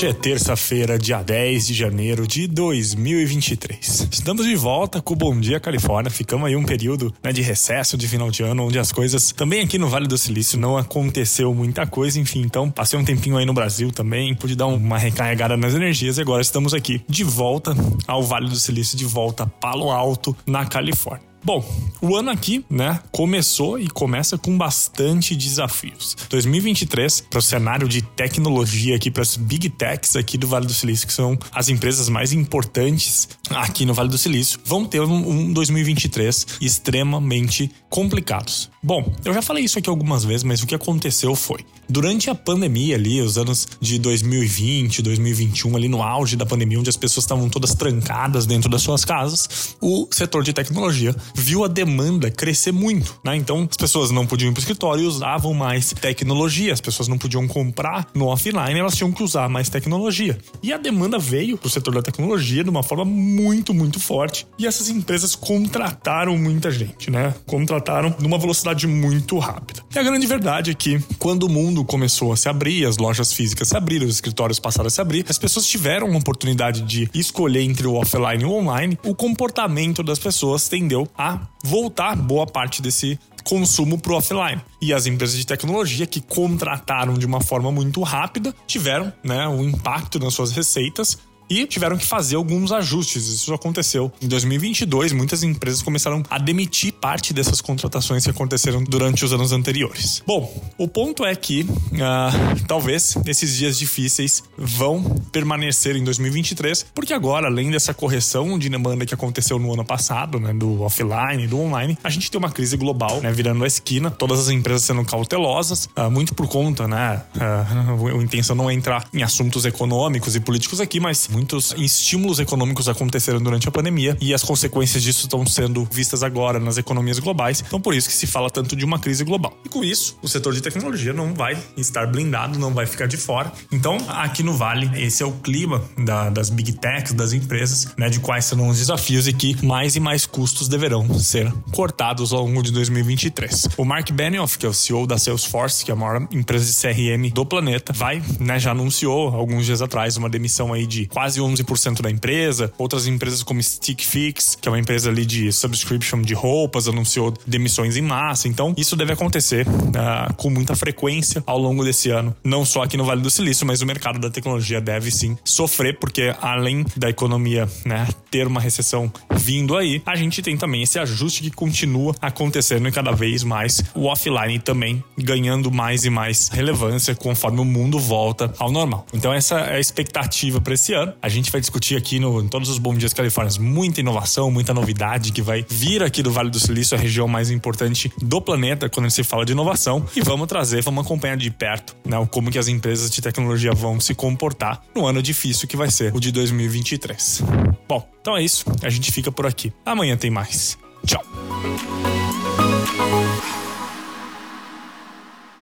Hoje é terça-feira, dia 10 de janeiro de 2023. Estamos de volta com o Bom Dia Califórnia. Ficamos aí um período né, de recesso de final de ano, onde as coisas também aqui no Vale do Silício não aconteceu muita coisa, enfim. Então, passei um tempinho aí no Brasil também, pude dar uma recarregada nas energias e agora estamos aqui de volta ao Vale do Silício, de volta a Palo Alto, na Califórnia. Bom, o ano aqui, né, começou e começa com bastante desafios. 2023, para o cenário de tecnologia aqui, para as big techs aqui do Vale do Silício, que são as empresas mais importantes aqui no Vale do Silício, vão ter um 2023 extremamente complicados. Bom, eu já falei isso aqui algumas vezes, mas o que aconteceu foi, durante a pandemia ali, os anos de 2020, 2021, ali no auge da pandemia, onde as pessoas estavam todas trancadas dentro das suas casas, o setor de tecnologia viu a demanda crescer muito, né? Então as pessoas não podiam ir para o escritório e usavam mais tecnologia, as pessoas não podiam comprar no offline, elas tinham que usar mais tecnologia. E a demanda veio para o setor da tecnologia de uma forma muito, muito forte. E essas empresas contrataram muita gente, né? Contrataram numa velocidade muito rápida. E a grande verdade é que quando o mundo começou a se abrir, as lojas físicas se abriram, os escritórios passaram a se abrir, as pessoas tiveram a oportunidade de escolher entre o offline e o online, o comportamento das pessoas tendeu a voltar boa parte desse consumo para o offline. E as empresas de tecnologia que contrataram de uma forma muito rápida tiveram né, um impacto nas suas receitas e tiveram que fazer alguns ajustes. Isso aconteceu em 2022. Muitas empresas começaram a demitir parte dessas contratações que aconteceram durante os anos anteriores. Bom, o ponto é que uh, talvez esses dias difíceis vão permanecer em 2023, porque agora, além dessa correção de demanda que aconteceu no ano passado, né, do offline do online, a gente tem uma crise global, né, virando a esquina, todas as empresas sendo cautelosas, uh, muito por conta, né, uh, a intenção não é entrar em assuntos econômicos e políticos aqui, mas muitos estímulos econômicos aconteceram durante a pandemia e as consequências disso estão sendo vistas agora nas economias globais. Então, por isso que se fala tanto de uma crise global. E com isso, o setor de tecnologia não vai estar blindado, não vai ficar de fora. Então, aqui no Vale, esse é o clima da, das big techs, das empresas, né, de quais serão os desafios e que mais e mais custos deverão ser cortados ao longo de 2023. O Mark Benioff, que é o CEO da Salesforce, que é a maior empresa de CRM do planeta, vai, né, já anunciou alguns dias atrás uma demissão aí de quase quase 11% da empresa. Outras empresas como Stickfix, que é uma empresa ali de subscription de roupas, anunciou demissões em massa. Então, isso deve acontecer uh, com muita frequência ao longo desse ano. Não só aqui no Vale do Silício, mas o mercado da tecnologia deve sim sofrer, porque além da economia né, ter uma recessão vindo aí, a gente tem também esse ajuste que continua acontecendo e cada vez mais o offline também ganhando mais e mais relevância conforme o mundo volta ao normal. Então, essa é a expectativa para esse ano. A gente vai discutir aqui no, em todos os Bom Dias Califórnia muita inovação, muita novidade que vai vir aqui do Vale do Silício, a região mais importante do planeta quando se fala de inovação. E vamos trazer, vamos acompanhar de perto né, como que as empresas de tecnologia vão se comportar no ano difícil que vai ser o de 2023. Bom, então é isso. A gente fica por aqui. Amanhã tem mais. Tchau.